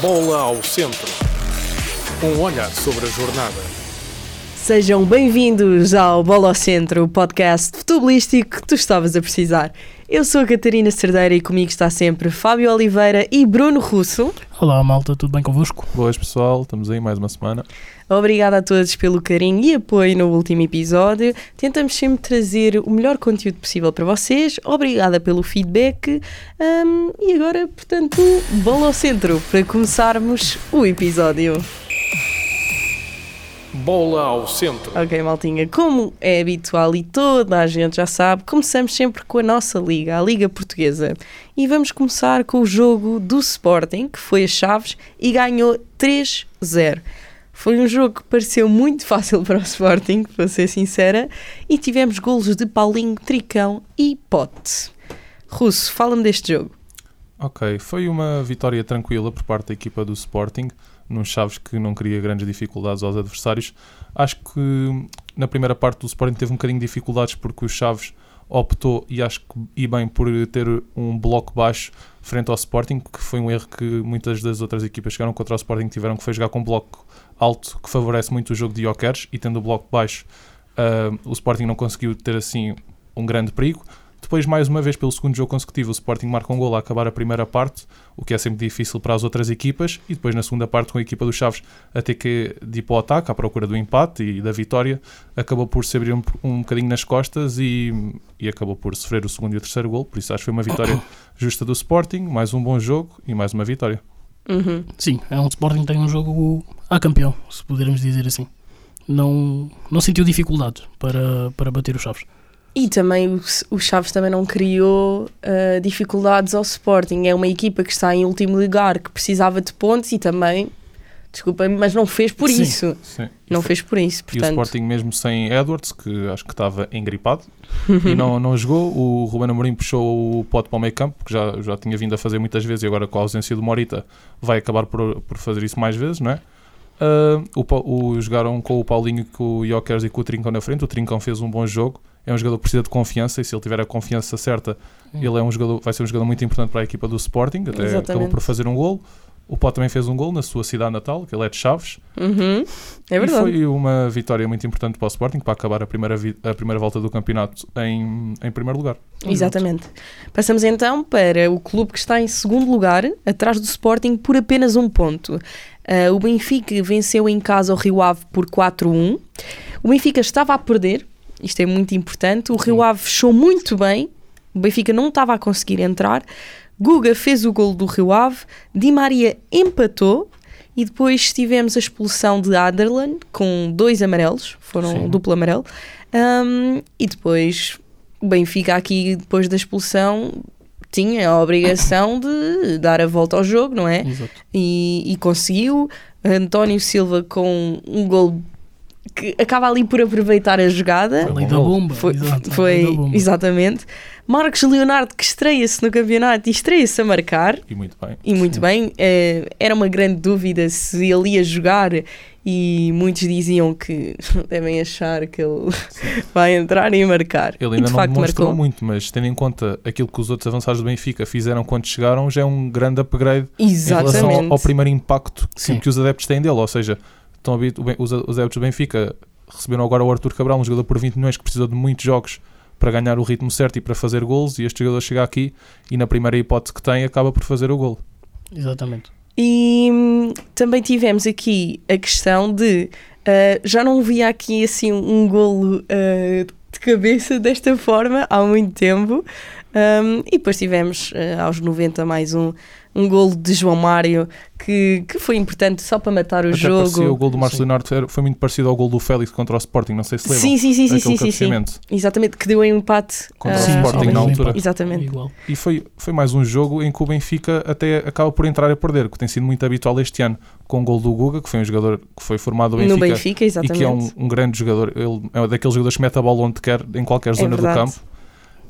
Bola ao centro. Um olhar sobre a jornada. Sejam bem-vindos ao Bola ao Centro, o podcast futebolístico que tu estavas a precisar. Eu sou a Catarina Cerdeira e comigo está sempre Fábio Oliveira e Bruno Russo. Olá malta, tudo bem convosco? Boas pessoal, estamos aí mais uma semana. Obrigada a todos pelo carinho e apoio no último episódio. Tentamos sempre trazer o melhor conteúdo possível para vocês. Obrigada pelo feedback. Um, e agora, portanto, bola ao centro para começarmos o episódio. Bola ao centro. Ok, maltinha, como é habitual e toda a gente já sabe, começamos sempre com a nossa liga, a Liga Portuguesa. E vamos começar com o jogo do Sporting, que foi a Chaves e ganhou 3-0. Foi um jogo que pareceu muito fácil para o Sporting, para ser sincera, e tivemos golos de Paulinho, Tricão e Pote. Russo, fala-me deste jogo. Ok, foi uma vitória tranquila por parte da equipa do Sporting, num Chaves que não cria grandes dificuldades aos adversários. Acho que na primeira parte do Sporting teve um bocadinho de dificuldades porque o Chaves optou, e acho que e bem, por ter um bloco baixo frente ao Sporting, que foi um erro que muitas das outras equipas que chegaram contra o Sporting tiveram que foi jogar com um bloco alto, que favorece muito o jogo de Jokers, e tendo o bloco baixo, uh, o Sporting não conseguiu ter assim um grande perigo. Depois, mais uma vez, pelo segundo jogo consecutivo, o Sporting marca um gol a acabar a primeira parte, o que é sempre difícil para as outras equipas, e depois na segunda parte, com a equipa dos Chaves a ter que ir para o ataque, à procura do empate e da vitória, acabou por se abrir um, um bocadinho nas costas e, e acabou por sofrer o segundo e o terceiro gol, por isso acho que foi uma vitória justa do Sporting, mais um bom jogo e mais uma vitória. Uhum. Sim, é um Sporting que tem um jogo a campeão, se pudermos dizer assim. Não, não sentiu dificuldade para, para bater os Chaves. E também o, o Chaves também não criou uh, dificuldades ao Sporting. É uma equipa que está em último lugar, que precisava de pontos e também, desculpem, mas não fez por Sim. isso. Sim. Não fez por isso. E o Portanto, Sporting mesmo sem Edwards, que acho que estava engripado, e não, não jogou. O Ruben Amorim puxou o pote para o meio campo, que já, já tinha vindo a fazer muitas vezes e agora com a ausência do Morita vai acabar por, por fazer isso mais vezes, não é? Ah, o, o- jogaram com o Paulinho, com o Jokers e com o Trincão na frente. O Trincão fez um bom jogo. É um jogador que precisa de confiança e se ele tiver a confiança certa, ele é um jogador, vai ser um jogador muito importante para a equipa do Sporting. Até Exatamente. acabou por fazer um gol. O Pó também fez um gol na sua cidade natal, que ele é de Chaves. uhum, é E verdade. foi uma vitória muito importante para o Sporting para acabar a primeira, a primeira volta do campeonato em, em primeiro lugar. Exatamente. Passamos então para o clube que está em segundo lugar, atrás do Sporting, por apenas um ponto. Ah, o Benfica venceu em casa o Rio Ave por 4-1. O Benfica estava a perder, isto é muito importante. O Rio Ave fechou muito bem, o Benfica não estava a conseguir entrar. Guga fez o gol do Rio Ave, Di Maria empatou. E depois tivemos a expulsão de Aderlan com dois amarelos, foram Sim. duplo amarelo. Um, e depois o Benfica aqui, depois da expulsão, tinha a obrigação de dar a volta ao jogo, não é? E, e conseguiu. António Silva com um gol que acaba ali por aproveitar a jogada. A lei da bomba. Foi, exato, foi da bomba. exatamente. Marcos Leonardo que estreia-se no campeonato e estreia-se a marcar. E muito bem. E muito bem, eh, era uma grande dúvida se ele ia jogar e muitos diziam que devem achar que ele vai entrar e marcar. Ele e ainda de não facto demonstrou marcou. muito, mas tendo em conta aquilo que os outros avançados do Benfica fizeram quando chegaram, já é um grande upgrade em relação Exatamente. ao, ao primeiro impacto que, Sim. que os adeptos têm dele. Ou seja, estão habit- o Ben- os, os adeptos do Benfica receberam agora o Arthur Cabral, um jogador por 20 milhões que precisou de muitos jogos para ganhar o ritmo certo e para fazer gols. E este jogador chega aqui e, na primeira hipótese que tem, acaba por fazer o gol. Exatamente. E hum, também tivemos aqui a questão de ah, já não via aqui assim um golo ah, de cabeça desta forma há muito tempo. Um, e depois tivemos ah, aos 90 mais um, um golo de João Mário que, que foi importante só para matar o Até jogo. parecia o gol do Marcos Sim. Leonardo foi muito parecido ao gol do Félix contra o Sporting, não sei se lembram. Sim, sim, sim, sim, sim, sim, sim. Exatamente, que deu um empate Contra ah, o Sporting ao na Benfica. altura. Exatamente. E foi, foi mais um jogo em que o Benfica até acaba por entrar a perder, que tem sido muito habitual este ano, com o gol do Guga, que foi um jogador que foi formado no No Benfica, Benfica, e exatamente. que é um, um grande jogador. Ele é daqueles jogadores que mete a bola onde quer, em qualquer zona do É verdade. campo.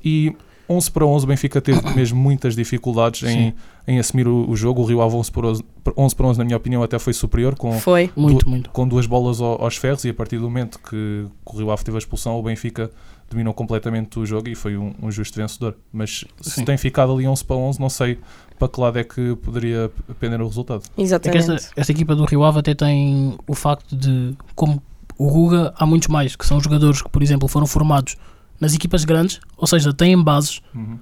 E 11 para 11, o Benfica teve mesmo muitas dificuldades em, em assumir o, o jogo. O Rio Ave 11 para 11, 11 para 11, na minha opinião, até foi superior, com, Foi. Muito, muito. com duas bolas ao- aos ferros. E a partir do momento que, que o Rio Ave teve a expulsão, o Benfica dominou completamente o jogo e foi um, um justo vencedor. Mas se Sim. tem ficado ali 11 para 11, não sei para que lado é que poderia pender o resultado. É que Exatamente. esta, esta equipa do Rio Ave até tem o facto de, como o Ruga, há muitos mais, que são jogadores que, por exemplo, foram formados nas equipas grandes, ou seja, têm bases Uhum.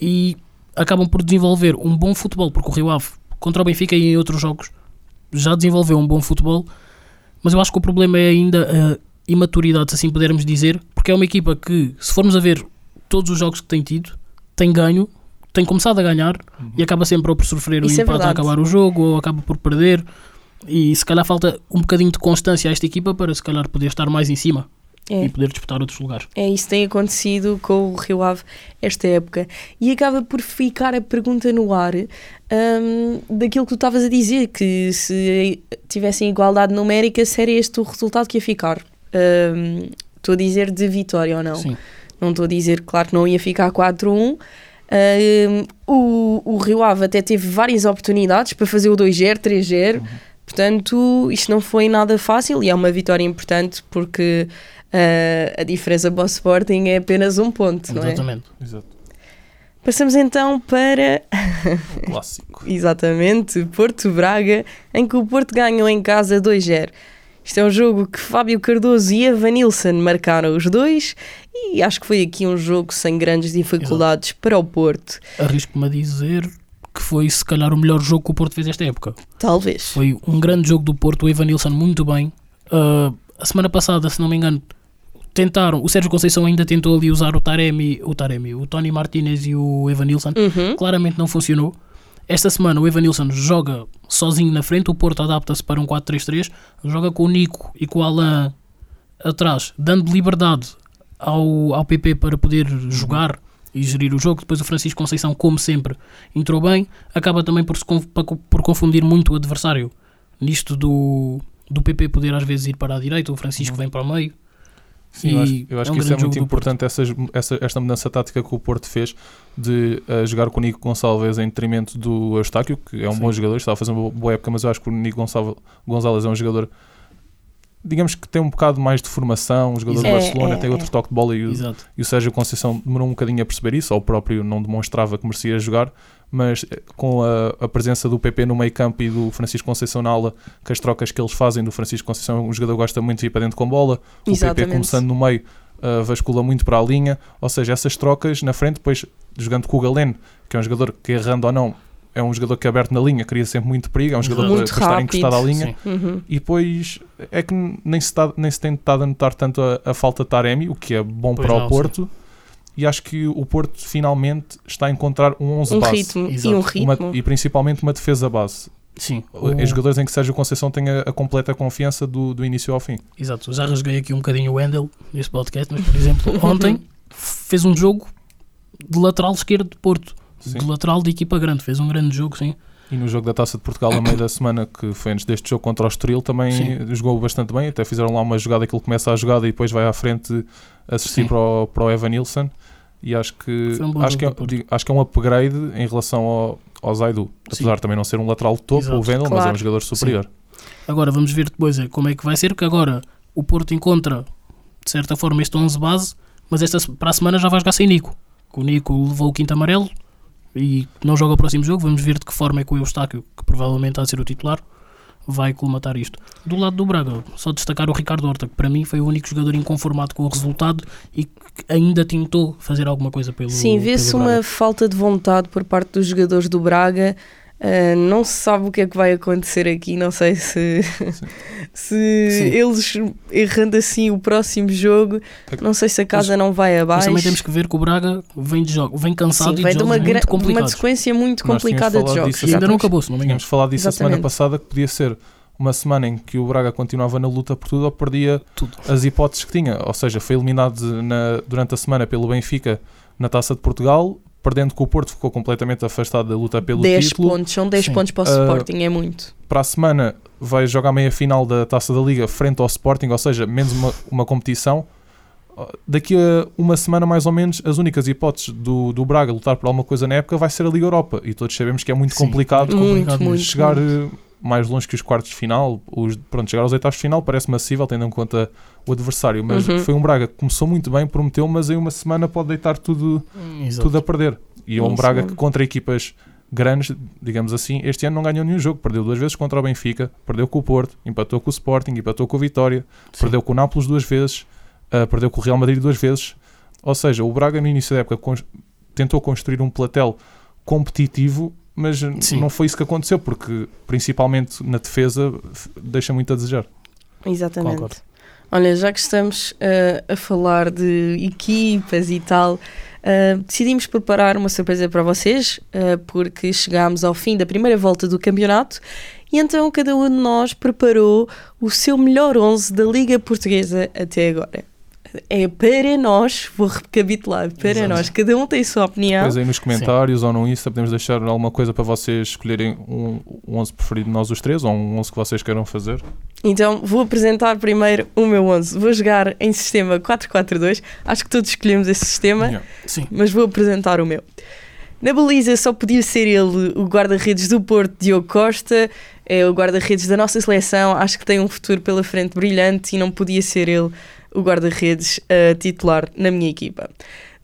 e acabam por desenvolver um bom futebol, porque o Rio Ave, contra o Benfica e em outros jogos, já desenvolveu um bom futebol, mas eu acho que o problema é ainda a imaturidade, se assim pudermos dizer, porque é uma equipa que, se formos a ver todos os jogos que tem tido, tem ganho, tem começado a ganhar Uhum. e acaba sempre ou por sofrer o Isso é empate a verdade. acabar o jogo ou acaba por perder. E se calhar falta um bocadinho de constância a esta equipa para se calhar poder estar mais em cima É. e poder disputar outros lugares. É isso tem acontecido com o Rio Ave esta época. E acaba por ficar a pergunta no ar hum, daquilo que tu estavas a dizer, que se tivessem igualdade numérica, seria este o resultado que ia ficar. Hum, Estou a dizer de vitória ou não. Sim. Não estou a dizer, claro, que não ia ficar 4-1. Hum, o, o Rio Ave até teve várias oportunidades para fazer o 2-0, 3-0. Portanto, isto não foi nada fácil e é uma vitória importante porque ah, a diferença para o Sporting é apenas um ponto, não é? Exatamente. Exato. Passamos então para, Clássico. exatamente, Porto Braga, em que o Porto ganhou em casa 2-0. Isto é um jogo que Fábio Cardoso e Evanilson marcaram os dois e acho que foi aqui um jogo sem grandes dificuldades para o Porto. Arrisco-me a dizer que foi se calhar o melhor jogo que o Porto fez esta época. Talvez. Foi um grande jogo do Porto, o Evanilson muito bem. Ah, a semana passada, se não me engano, tentaram, o Sérgio Conceição ainda tentou ali usar o Taremi, o Taremi, o Tony Martinez e o Evanilson. Uhum. Claramente não funcionou. Esta semana o Evanilson joga sozinho na frente, o Porto adapta-se para um 4-3-3, joga com o Nico e com o Alain atrás, dando liberdade ao, ao PP para poder jogar e gerir o jogo. Depois o Francisco Conceição, como sempre, entrou bem, acaba também por, se por confundir muito o adversário nisto do, do PP poder às vezes ir para a direita, o Francisco vem para o meio. Sim, eu acho, eu acho é um que isso é muito importante, essas, essa, esta mudança tática que o Porto fez de eh, jogar com o Nico Gonçalves em detrimento do Eustáquio, que é um Sim. bom jogador, está a fazer uma boa época, mas eu acho que o Nico Gonçalves, Gonzalez é um jogador, digamos que tem um bocado mais de formação, um jogador do É, Barcelona, é, tem é. outro toque de bola e o, Exato. e o Sérgio Conceição demorou um bocadinho a perceber isso, ou o próprio não demonstrava que merecia jogar, mas eh, com a, a presença do PP no meio campo e do Francisco Conceição na aula, que as trocas que eles fazem do Francisco Conceição, um jogador que gosta muito de ir para dentro com bola, o PP começando no meio, uh, vascula muito para a linha, ou seja, essas trocas na frente, depois jogando com o Galeno, que é um jogador que errando ou não, é um jogador que aberto na linha, cria sempre muito perigo, é um jogador Muito para, para estar encostado à linha. Sim. Uhum. E depois é que nem se, tá- nem se tem estado a notar tanto a, a falta de Taremi, o que é bom Pois para não, o Porto. E acho que o Porto finalmente está a encontrar um 11 Um base. ritmo e um Uma- ritmo. e principalmente uma defesa base. Sim. Em jogadores em que Sérgio Conceição tem a, a completa confiança do, do início ao fim. Exato, já rasguei aqui um bocadinho o Wendel neste podcast, mas por exemplo, ontem fez um jogo de lateral esquerdo de Porto, Sim. de lateral de equipa grande, fez um grande jogo, sim. E no jogo da Taça de Portugal, a meio da semana, que foi antes deste jogo contra o Estoril, também Sim. jogou bastante bem. Até fizeram lá uma jogada que ele começa a jogada e depois vai à frente assistir Sim. para o, para o Evan Nilsson. E acho que, um acho, que é, digo, acho que é um upgrade em relação ao, ao Zaidu. Apesar de também não ser um lateral de topo, Exato. o Vendel, mas é Claro. um jogador superior. Agora vamos ver depois eh, como é que vai ser, porque agora o Porto encontra de certa forma este 11 base, mas esta, para a semana já vai jogar sem Nico. que O Nico levou o quinto amarelo e não joga o próximo jogo. Vamos ver de que forma é que o Eustáquio, que provavelmente há de ser o titular, vai colmatar isto. Do lado do Braga, só destacar o Ricardo Horta, que para mim foi o único jogador inconformado com o resultado e que ainda tentou fazer alguma coisa pelo Sim, vê-se uma falta de vontade por parte dos jogadores do Braga. Ah, não se sabe o que é que vai acontecer aqui. Não sei se, se Sim. eles errando assim o próximo jogo. Não sei se a casa não vai Mas abaixo. também temos que ver que o Braga vem de jogo, vem cansado Sim, e vem de de uma, uma sequência muito complicada de jogos. E ainda não Exatamente. acabou, se não me engano. Tínhamos falado disso a semana Exatamente. passada que podia ser uma semana em que o Braga continuava na luta por tudo ou perdia Tudo. as hipóteses que tinha. Ou seja, foi eliminado na- durante a semana pelo Benfica na Taça de Portugal, perdendo com o Porto, ficou completamente afastado da luta pelo 10 título. pontos, são 10 Sim. pontos para o Ah, Sporting, é muito. Para a semana vai jogar a meia final da Taça da Liga frente ao Sporting, ou seja, menos uma, uma competição. Daqui a uma semana, mais ou menos, as únicas hipóteses do, do Braga lutar por alguma coisa na época vai ser a Liga Europa. E todos sabemos que é muito Sim, complicado muito Muito, complicado muito. chegar eh, mais longe que os quartos de final. Os, pronto, chegar aos oitavos de final parece massível, tendo em conta o adversário. Mas Uhum. foi um Braga que começou muito bem, prometeu, mas em uma semana pode deitar tudo, Exato. tudo a perder. E é um Braga mesmo. que contra equipas grandes, digamos assim, este ano não ganhou nenhum jogo. Perdeu duas vezes contra o Benfica, perdeu com o Porto, empatou com o Sporting, empatou com o Vitória, Sim. perdeu com o Nápoles duas vezes, ah, perdeu com o Real Madrid duas vezes. Ou seja, o Braga no início da época tentou construir um platel competitivo, mas Sim. não foi isso que aconteceu, porque principalmente na defesa deixa muito a desejar. Exatamente. Concordo. Olha, já que estamos eh, a falar de equipas e tal, eh, decidimos preparar uma surpresa para vocês, eh, porque chegámos ao fim da primeira volta do campeonato e então cada um de nós preparou o seu melhor 11 da Liga Portuguesa até agora. É para nós, vou recapitular, para Exato. nós, cada um tem a sua opinião. Depois aí nos comentários ou no Insta podemos deixar alguma coisa para vocês escolherem um, um 11 preferido de nós os três ou um 11 que vocês queiram fazer. Então vou apresentar primeiro o meu 11. Vou jogar em sistema 4-4-2. Acho que todos escolhemos esse sistema. Yeah. Sim. mas vou apresentar o meu. Na baliza só podia ser ele o guarda-redes do Porto, Diogo Costa, é o guarda-redes da nossa seleção, acho que tem um futuro pela frente brilhante e não podia ser ele o guarda-redes titular na minha equipa.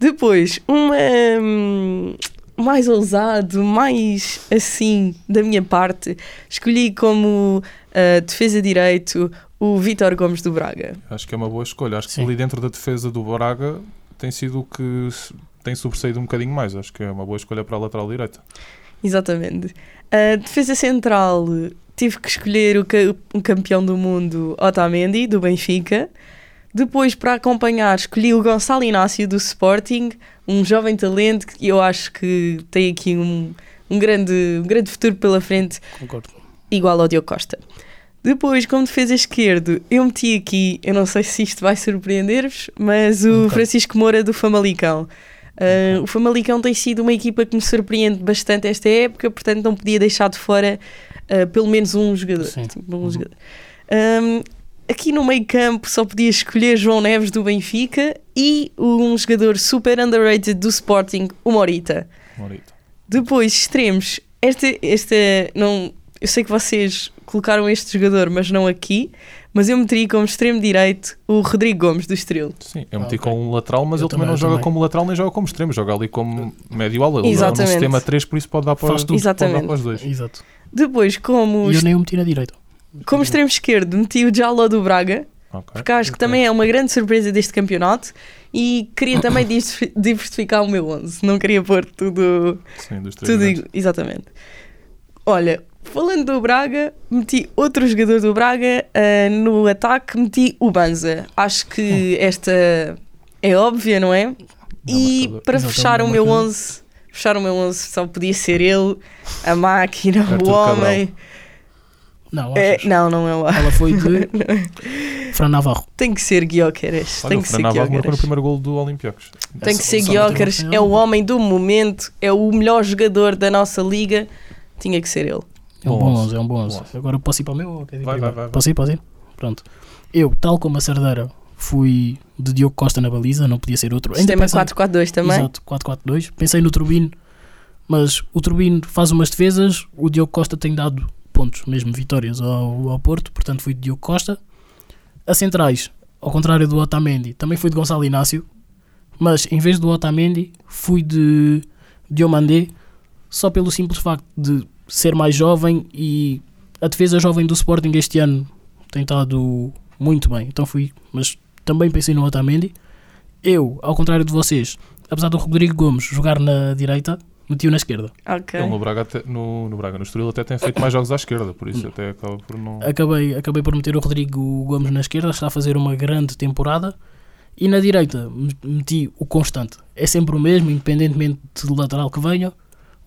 Depois, uma hum, mais ousado, mais assim da minha parte, escolhi como eh, defesa direito o Vítor Gomes do Braga. Acho que é uma boa escolha. Acho que Sim. ali dentro da defesa do Braga tem sido o que tem sobressaído um bocadinho mais. Acho que é uma boa escolha para a lateral direita. Exatamente. A defesa central tive que escolher o, ca- um campeão do mundo, Otamendi, do Benfica. Depois, para acompanhar, escolhi o Gonçalo Inácio, do Sporting, um jovem talento que eu acho que tem aqui um, um, grande, um grande futuro pela frente, Concordo. igual ao Diogo Costa. Depois, como defesa esquerdo, eu meti aqui, eu não sei se isto vai surpreender-vos, mas o bocado. Francisco Moura do Famalicão. Uh, o Famalicão tem sido uma equipa que me surpreende bastante esta época, portanto não podia deixar de fora uh, pelo menos um jogador. Tipo, um jogador. Um, aqui no meio campo só podia escolher João Neves do Benfica e um jogador super underrated do Sporting, o Morita. Morita. Depois, extremos. Esta, esta não, eu sei que vocês colocaram este jogador, mas não aqui. Mas eu meteria como extremo direito o Rodrigo Gomes do Estrela. Sim, eu Ah, meti ok. com um lateral, mas Eu ele também também, não joga também. como lateral nem joga como extremo, joga ali como médio ala. Ele joga Exatamente. no sistema 3, por isso pode dar para, Faz tudo. pode dar Exatamente. para os dois. Exato. Depois, como, E eu nem o meti na direita. Como extremo esquerdo, meti o Jallo do Braga, Ok. porque acho que também é uma grande surpresa deste campeonato. E queria também diversificar o meu 11. Não queria pôr tudo Sim, dos Tudo exatamente. Olha, falando do Braga, meti outro jogador do Braga ah, no ataque, meti o Banza. Acho que esta é óbvia, não é? E para fechar o meu marcador. 11, fechar o meu 11 só podia ser ele, a máquina, o homem. Não, É, não, não é o Ela foi de Fran Navarro. Tem que ser Guioqueres. Olha, Tem que ser Fran Navarro marcou no Guioqueres. primeiro gol do Olympiacos. Tem que ser Guioqueres. meteu É o homem do momento, é o melhor jogador da nossa liga. Tinha que ser ele. É um Bom bom onze. 11, é um bom 11. Bom onze. Agora posso ir para o meu? ou quer ir Vai, primeiro? vai, vai, Posso ir, posso ir? Pronto. Eu, tal como a Cerdeira, fui de Diogo Costa na baliza, não podia ser outro. Ainda Sistema pensei- 4-4-2 também. Exato, 4-4-2. Pensei no Turbino, mas o Turbino faz umas defesas, o Diogo Costa tem dado pontos, mesmo vitórias ao, ao Porto, portanto fui de Diogo Costa. A centrais, ao contrário do Otamendi, também fui de Gonçalo Inácio, mas em vez do Otamendi, fui de Diomandé, só pelo simples facto de ser mais jovem e a defesa jovem do Sporting este ano tem estado muito bem. Então fui, mas também pensei no Otamendi. Eu, ao contrário de vocês, apesar do Rodrigo Gomes jogar na direita, meti-o na esquerda. Ok. Ele no Braga, até, no, no Braga, no Estoril até tem feito mais jogos à esquerda, por isso até acaba por não... Acabei, acabei por meter o Rodrigo Gomes na esquerda, está a fazer uma grande temporada. E na direita me- meti o constante. É sempre o mesmo, independentemente do lateral que venha.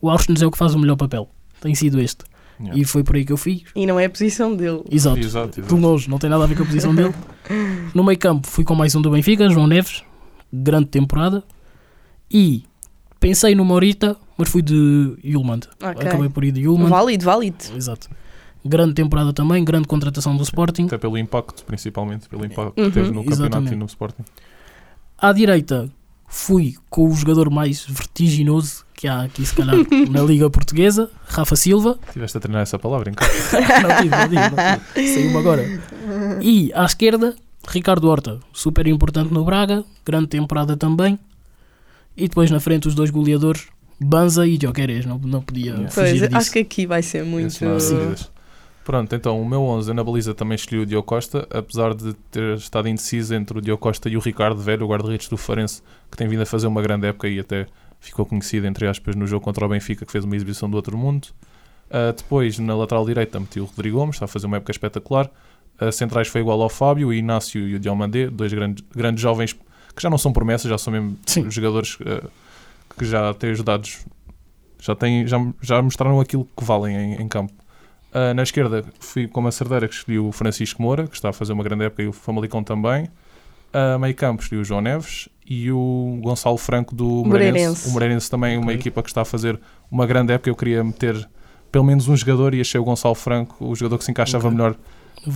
O Austin é o que faz o melhor papel. Tem sido este. Yeah. E foi por aí que eu fiz. E não é a posição dele. Exato. Exato, De exato. longe, não tem nada a ver com a posição dele. No meio campo fui com mais um do Benfica, João Neves, grande temporada. E pensei no Morita, mas fui de Yulmand. Ok. Acabei por ir de Yulmand. Válido, válido. Exato. Grande temporada também, grande contratação do Sporting. Até pelo impacto, principalmente, pelo impacto Uhum. que teve no campeonato Exatamente. e no Sporting. À direita fui com o jogador mais vertiginoso que há aqui, se calhar, na Liga Portuguesa. Rafa Silva. Tiveste a treinar essa palavra em casa. não tive, não tive, não tive. Saiu-me agora. E à esquerda, Ricardo Horta, super importante no Braga, grande temporada também. E depois na frente os dois goleadores, Banza e Jokeres, não, não podia Yeah. fugir Pois, disso. acho que aqui vai ser muito. Pronto, então o meu 11 na baliza também escolhi o Diogo Costa, apesar de ter estado indeciso entre o Diogo Costa e o Ricardo Velho, o guarda-redes do Farense, que tem vindo a fazer uma grande época e até ficou conhecido, entre aspas, no jogo contra o Benfica, que fez uma exibição do outro mundo. Ah, depois, na lateral direita, meti o Rodrigo Gomes, está a fazer uma época espetacular. A centrais foi igual ao Fábio, o Inácio e o Diomandé, dois grandes, grandes jovens que já não são promessas, já são mesmo Sim. jogadores ah, que já têm ajudado, já, têm, já, já mostraram aquilo que valem em, em campo. Ah, na esquerda fui com uma cerdeira que escolhi o Francisco Moura, que está a fazer uma grande época, e o Famalicão também. A meio campo escolhi o João Neves e o Gonçalo Franco do Moreirense. Moreirense. O Moreirense também é uma equipa que está a fazer uma grande época. Eu queria meter pelo menos um jogador e achei o Gonçalo Franco o jogador que se encaixava Ok. melhor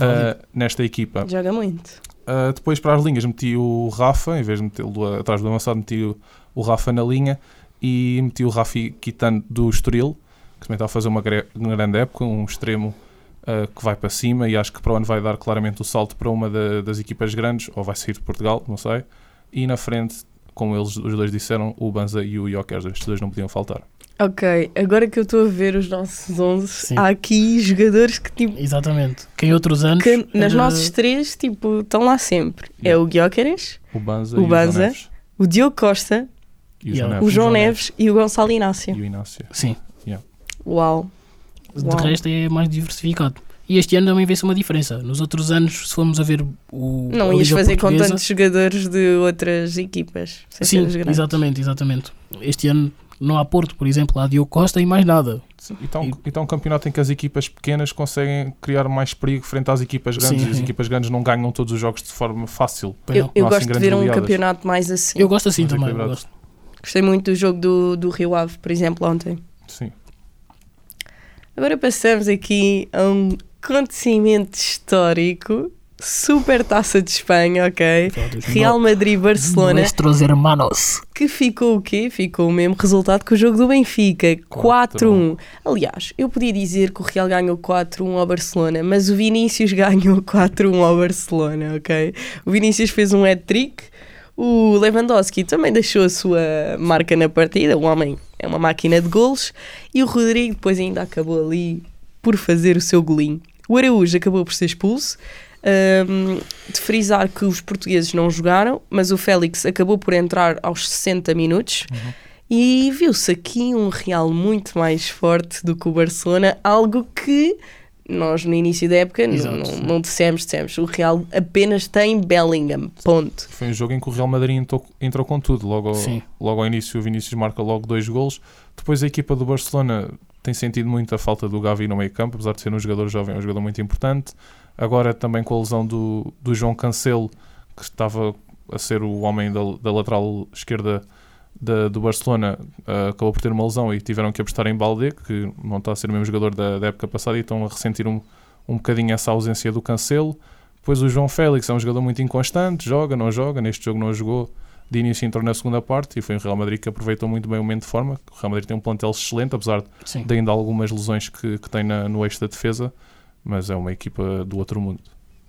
ah, nesta equipa. Joga muito. Uh, depois para as linhas meti o Rafa, em vez de metê-lo atrás do avançado, meti o, o Rafa na linha e meti o Rafi Quitano do Estoril, que também está a fazer uma, uma grande época, um extremo uh, que vai para cima e acho que para o ano vai dar claramente o salto para uma da- das equipas grandes, ou vai sair de Portugal, não sei. E na frente, como eles os dois disseram, o Banza e o Jokers, estes dois não podiam faltar. Ok, agora que eu estou a ver os nossos 11, Sim. há aqui jogadores que, tipo, Exatamente. Que em outros anos. que nas era- nossas três, tipo, estão lá sempre. É Yeah. o Guiocares, O Banza O o Banza. Neves. o Diogo Costa, E o Yeah. João o Neves. João João Neves e o Gonçalo Inácio. E o Inácio. Sim. Uau. De Uau. resto é mais diversificado. E este ano também vê-se uma diferença. Nos outros anos, se formos a ver o. Não ias fazer com tantos jogadores de outras equipas. Sim, exatamente, exatamente. Este ano não há Porto, por exemplo, há Diogo Costa e mais nada. Sim, Então, então um campeonato em que as equipas pequenas conseguem criar mais perigo frente às equipas grandes Sim, e as sim. equipas grandes não ganham todos os jogos de forma fácil. Eu, não. eu assim gosto de ver um campeonato mais assim. Eu gosto assim Mais também. eu equilibrados. gosto. Gostei muito do jogo do, do Rio Ave, por exemplo, ontem. Sim. Agora passamos aqui a um acontecimento histórico. Super taça de Espanha, ok? Real Madrid-Barcelona, Nuestros hermanos. que ficou o quê? Ficou o mesmo resultado que o jogo do Benfica, 4-1. Aliás, eu podia dizer que o Real ganhou 4-1 ao Barcelona, mas o Vinícius ganhou 4-1 ao Barcelona, ok? O Vinícius fez um hat-trick, o Lewandowski também deixou a sua marca na partida, o homem é uma máquina de golos, e o Rodrigo depois ainda acabou ali por fazer o seu golinho. O Araújo acabou por ser expulso, Ahm, de frisar que os portugueses não jogaram, mas o Félix acabou por entrar aos 60 minutos e viu-se aqui um Real muito mais forte do que o Barcelona, algo que nós no início da época não, Exato, não, dissemos, dissemos. O Real apenas tem Bellingham, ponto. Foi um jogo em que o Real Madrid entrou, entrou com tudo. Logo, ao- logo ao início, o Vinícius marca logo dois golos. Depois, a equipa do Barcelona tem sentido muito a falta do Gavi no meio campo, apesar de ser um jogador jovem, é um jogador muito importante. Agora, também com a lesão do, do João Cancelo, que estava a ser o homem da, da lateral esquerda da- do Barcelona, ah, acabou por ter uma lesão e tiveram que apostar em Balde, que não está a ser o mesmo jogador da, da época passada, e estão a ressentir um, um bocadinho essa ausência do Cancelo. Depois o João Félix é um jogador muito inconstante, joga, não joga, neste jogo não jogou, de início entrou na segunda parte e foi o Real Madrid que aproveitou muito bem o momento de forma. O Real Madrid tem um plantel excelente, apesar Sim. de ainda algumas lesões que, que tem na- no eixo da defesa, mas é uma equipa do outro mundo.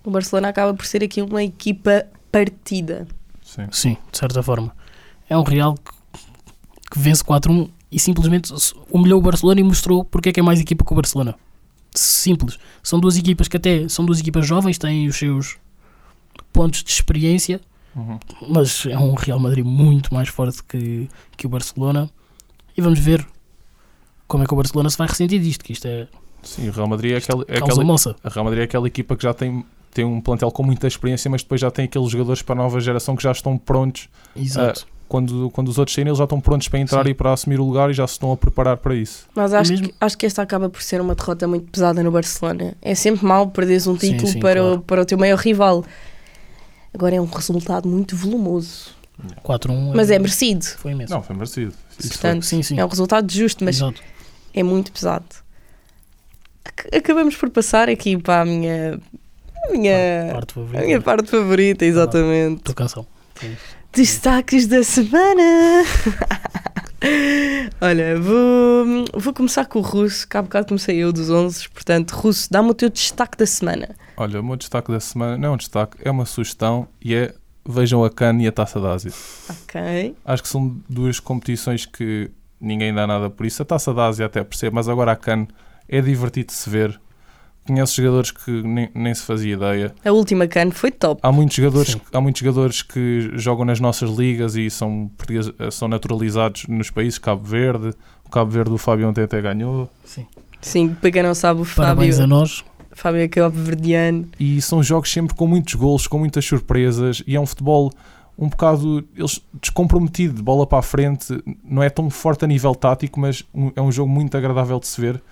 O Barcelona acaba por ser aqui uma equipa partida. Sim. Sim, de certa forma. É um Real que, que vence 4-1 e simplesmente humilhou o Barcelona e mostrou porque é que é mais equipa que o Barcelona. Simples. São duas equipas que até são duas equipas jovens, têm os seus pontos de experiência, Uhum. mas é um Real Madrid muito mais forte que, que o Barcelona. E vamos ver como é que o Barcelona se vai ressentir disto, que isto é Sim, o Real Madrid é aquela, é causa aquela, moça. a Real Madrid é aquela equipa que já tem, tem um plantel com muita experiência, mas depois já tem aqueles jogadores para a nova geração que já estão prontos. Exato. Quando, quando os outros saírem, eles já estão prontos para entrar Sim. e para assumir o lugar e já se estão a preparar para isso. Mas acho, mesmo- que, acho que esta acaba por ser uma derrota muito pesada no Barcelona. É sempre mal perderes um Sim, título sim, para, o, claro. para o teu maior rival. Agora é um resultado muito volumoso. 4-1 Mas é merecido. foi imenso. Não, foi merecido. Isso Portanto, sim, sim. é um resultado justo, mas Exato. é muito pesado. Ac- Acabamos por passar aqui para a minha, a minha, Parte a favorita. minha parte favorita, exatamente. Tua canção. Destaques da semana. Olha, vou, vou começar com o Russo, que há bocado comecei eu dos 11, portanto, Russo, dá-me o teu destaque da semana. Olha, o meu destaque da semana não é um destaque, é uma sugestão e é vejam a CAN e a Taça da Ásia. Ok. Acho que são duas competições que ninguém dá nada por isso. A Taça da Ásia até percebo, mas agora a CAN é divertido de se ver. Conheço jogadores que nem, nem se fazia ideia. A última can foi top. Há muitos, jogadores, Sim. há muitos jogadores que jogam nas nossas ligas e são, são naturalizados nos países. Cabo Verde, o Cabo Verde do Fábio ontem até ganhou. Sim. Sim, para quem não sabe, o Parabéns a Fábio, nós. Fábio é cabo verdiano. E são jogos sempre com muitos golos, com muitas surpresas. E é um futebol um bocado eles, descomprometido, de bola para a frente. Não é tão forte a nível tático, mas um- é um jogo muito agradável de se ver.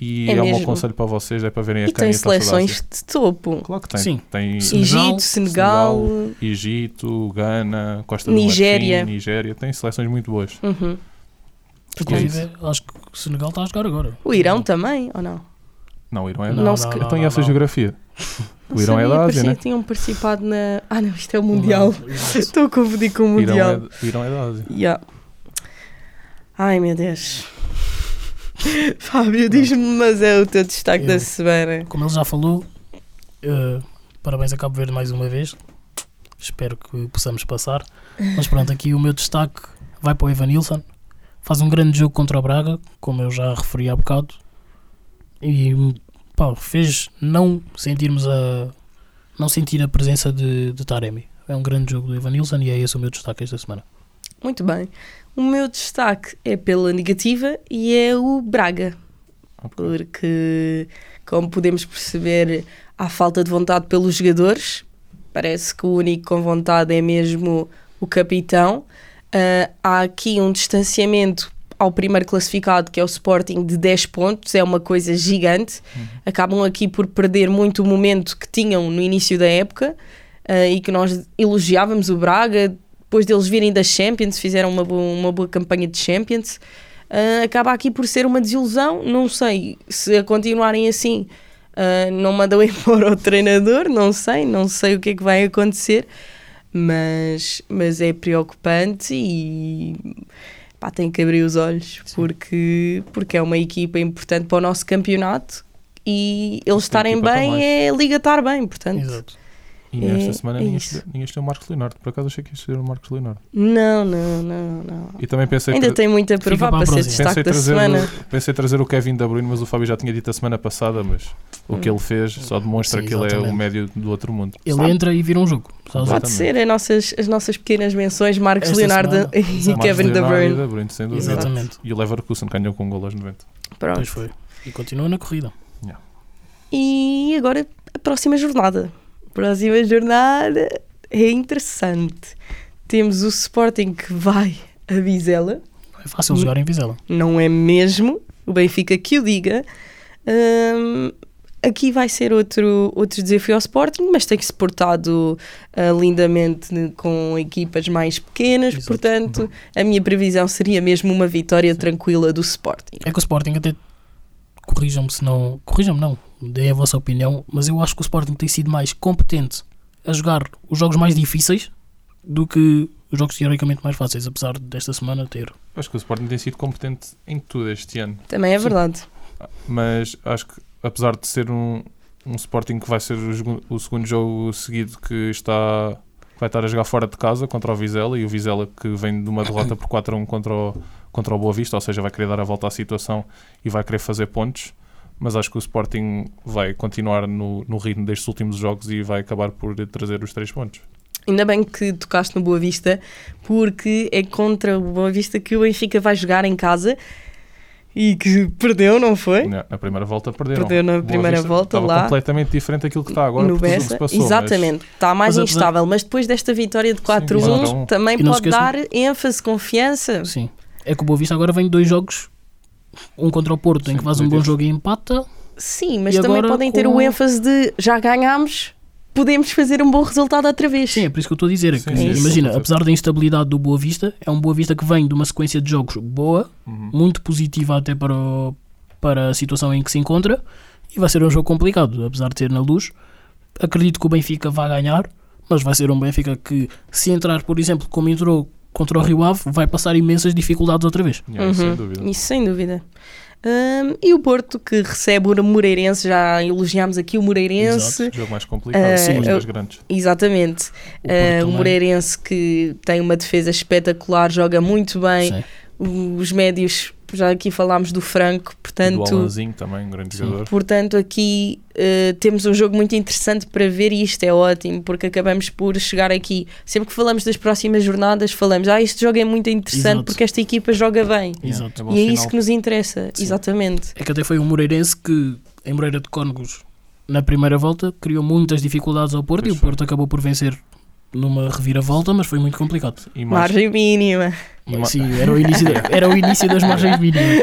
E É é, um mesmo. conselho para vocês, é para verem a E tem Ásia. seleções de topo. Claro que tem. Sim. Tem Sim. Egito, Senegal, Senegal. Egito, Gana, Costa Nigéria. do Marfim, Nigéria. Tem seleções muito boas. Uhum. Inclusive, acho que o Senegal está a jogar agora. O Irão também, ou não? Não, o Irão é Não, da Não não, se- não, Então e não, essa não. geografia? Não O Irão é da Ásia, né? que tinham participado na. Ah, não, isto é o Mundial. Não. Estou a confundir com o O Irão Mundial. é, o Irão é da Ásia. Yeah. Ai meu Deus. Fábio, diz-me, mas é o teu destaque da Eu- semana. Como ele já falou, eh, parabéns a Cabo Verde mais uma vez. Espero que possamos passar. Mas pronto, aqui o meu destaque vai para o Evanilson. Faz um grande jogo contra o Braga, como eu já referi há bocado. E pá, fez não sentirmos a não sentir a presença de, de Taremi. É um grande jogo do Evanilson e é esse o meu destaque esta semana. Muito bem. O meu destaque é pela negativa e é o Braga. Porque, como podemos perceber, há falta de vontade pelos jogadores. Parece que o único com vontade é mesmo o capitão. Ah, há aqui um distanciamento ao primeiro classificado, que é o Sporting, de 10 pontos. É uma coisa gigante. Acabam aqui por perder muito o momento que tinham no início da época ah, e que nós elogiávamos o Braga. Depois deles virem da Champions, fizeram uma boa, uma boa campanha de Champions. Ah, acaba aqui por ser uma desilusão. Não sei se a continuarem assim, ah, não mandam embora o treinador. Não sei, não sei o que é que vai acontecer, mas, mas é preocupante e pá, tem que abrir os olhos porque, porque é uma equipa importante para o nosso campeonato e eles Esta estarem está bem é a liga estar bem, portanto. Exato. E nesta É- semana é ninguém, isso. escolheu, ninguém escolheu o Marcos Leonardo. Por acaso achei que ia escolher o Marcos Leonardo. Não, não, não, não. E também pensei, Ainda tra- tem muito a provar para ser destaque pensei, da trazer, semana. o- pensei trazer o Kevin De Bruyne, mas o Fábio já tinha dito a semana passada. Mas o que ele fez só demonstra Sim, que ele é o médio do outro mundo. Ele Sabe? entra e vira um jogo. Pode Exatamente. ser as nossas, as nossas pequenas menções, Marcos Esta Leonardo semana. e. Kevin De Bruyne. e De Bruyne, sem dúvida. Exatamente. E o Leverkusen ganhou com um gol aos 90. Pronto. Pois foi. E continua na corrida. E agora a próxima jornada. Próxima jornada é interessante. Temos o Sporting que vai a Vizela, Não é fácil jogar em Vizela. não é mesmo? O Benfica que o diga. Hum, aqui vai ser outro, outro desafio ao Sporting, mas tem que se portado ah, lindamente com equipas mais pequenas, Exato. portanto, a minha previsão seria mesmo uma vitória tranquila do Sporting. É que o Sporting até. Corrijam-me se não. Corrijam-me não. Dê a vossa opinião. Mas eu acho que o Sporting tem sido mais competente a jogar os jogos mais difíceis do que os jogos teoricamente mais fáceis. Apesar desta semana ter. Acho que o Sporting tem sido competente em tudo este ano. Também é Sim. verdade. Mas acho que, apesar de ser um, um Sporting que vai ser o, o segundo jogo seguido que está vai estar a jogar fora de casa contra o Vizela e o Vizela que vem de uma derrota por 4 a 1 contra o, contra o Boa Vista, ou seja, vai querer dar a volta à situação e vai querer fazer pontos. Mas acho que o Sporting vai continuar no, no ritmo destes últimos jogos e vai acabar por trazer os três pontos. Ainda bem que tocaste no Boa Vista, porque é contra o Boa Vista que o Benfica vai jogar em casa e que perdeu, não foi? Na, na primeira volta perderam. Perdeu na Boa primeira Vista volta estava lá. completamente diferente daquilo que está agora no Bessa. passou, mas- Exatamente, está mais Mas instável, mas depois desta vitória de 4-1 4-1. também não pode dar ênfase, confiança. Sim. É que o Boa Vista agora vem de dois jogos. Um contra o Porto, em Sim, que faz um bom jogo e empata. Sim, mas também agora podem ter com- o ênfase de já ganhámos, podemos fazer um bom resultado outra vez. Sim, é por isso que eu estou a dizer. é Sim, que, sim, imagina, sim. apesar da instabilidade do Boa Vista, é um Boa Vista que vem de uma sequência de jogos boa, Uhum. muito positiva até para, o- para a situação em que se encontra, e vai ser um jogo complicado, apesar de ter na luz. Acredito que o Benfica vai ganhar, mas vai ser um Benfica que, se entrar, por exemplo, como entrou contra o Rio Ave vai passar imensas dificuldades outra vez. Yeah, Sem Uhum. dúvida. Isso sem dúvida. Hum, e o Porto que recebe o Moreirense, já elogiámos aqui o Moreirense. Jogo mais complicado. Eh, Sim, os dois grandes. Exatamente. O Uh, o. Moreirense que tem uma defesa espetacular, joga muito bem. Sim. Os médios, já aqui falámos do Franco, E do portanto, Alanzinho também, um grande Sim. jogador. portanto aqui uh, temos um jogo muito interessante para ver e isto é ótimo, porque acabamos por chegar aqui. Sempre que falamos das próximas jornadas, falamos, ah, este jogo é muito interessante Exato. porque esta equipa joga bem. Exato. É E é sinal. isso que nos interessa, Sim. exatamente. É que até foi um Moreirense que, em Moreira de Cónegos, na primeira volta, criou muitas dificuldades ao Porto Pois e o foi. Porto acabou por vencer numa reviravolta, mas foi muito complicado. E, mais, Margem mínima. E ma- Sim, era o início, da- era o início das margens mínimas.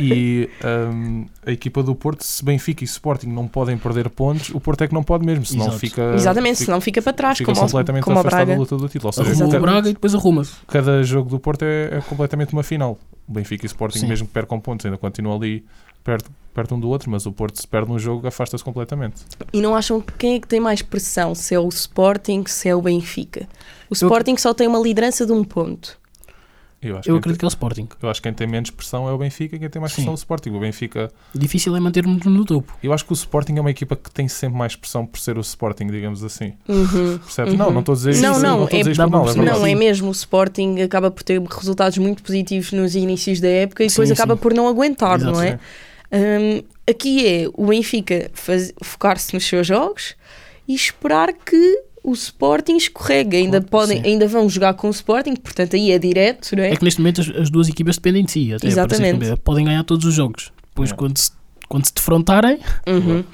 e hum, a equipa do Porto, se Benfica e Sporting não podem perder pontos, o Porto é que não pode mesmo, senão Exato. fica, Exatamente, fica, senão fica para trás, fica como, completamente como a afastado da Braga. luta do título. Ou seja, Arrumou o Braga e depois arruma-se. cada jogo do Porto é, é completamente uma final. O Benfica e Sporting, Sim. mesmo que percam pontos, ainda continuam ali perto, perto um do outro, mas o Porto, se perde um jogo, afasta-se completamente. E não acham que quem é que tem mais pressão? Se é o Sporting, se é o Benfica? O Sporting só tem uma liderança de um ponto. Eu acho, Eu que acredito que é o Sporting. Eu acho que quem tem menos pressão é o Benfica e quem tem mais Sim. pressão é o Sporting. O Benfica, Difícil é manter-nos no topo. eu acho que o Sporting é uma equipa que tem sempre mais pressão por ser o Sporting, digamos assim. Uhum. Percebes? Uhum. Não, não estou a dizer Não, isso, não, não estou a é- dizer isto por mal, é perceber. verdade. Não, é mesmo. O Sporting acaba por ter resultados muito positivos nos inícios da época e depois Sim, acaba sim. por não aguentar, Exato, não é? Hum, aqui é o Benfica faz- focar-se nos seus jogos e esperar que o Sporting escorregue. Ainda, Claro, podem, sim. ainda vão jogar com o Sporting, portanto aí é direto, não é? É que neste momento as, as duas equipas dependem de si. Até Exatamente. Podem ganhar todos os jogos. Depois, É. quando, se, quando se defrontarem, Uhum.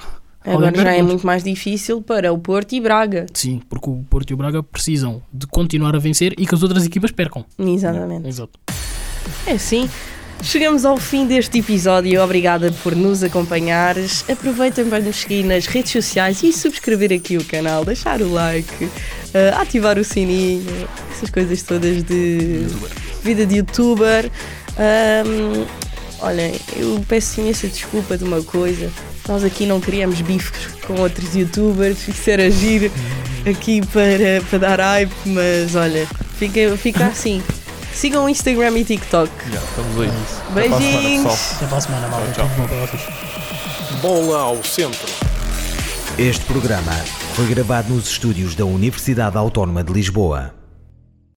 Agora já é muito mais difícil para o Porto e Braga. sim, porque o Porto e o Braga precisam de continuar a vencer e que as outras equipas percam. Exatamente. Exato. É assim. Chegamos ao fim deste episódio. Obrigada por nos acompanhares. Aproveitem para nos seguir nas redes sociais e subscrever aqui o canal, deixar o like, eh, ativar o sininho, essas coisas todas de vida de youtuber. Ahm, olhem, eu peço imensa desculpa de uma coisa. Nós aqui não queríamos bifes com outros youtubers, isso era giro aqui para, para dar hype, mas olha, fica, fica assim. Sigam o Instagram e TikTok. Já, estamos aí. Semana, Beijinhos! Até para a semana, malta. Tchau. Bola ao centro. Este programa foi gravado nos estúdios da Universidade Autónoma de Lisboa.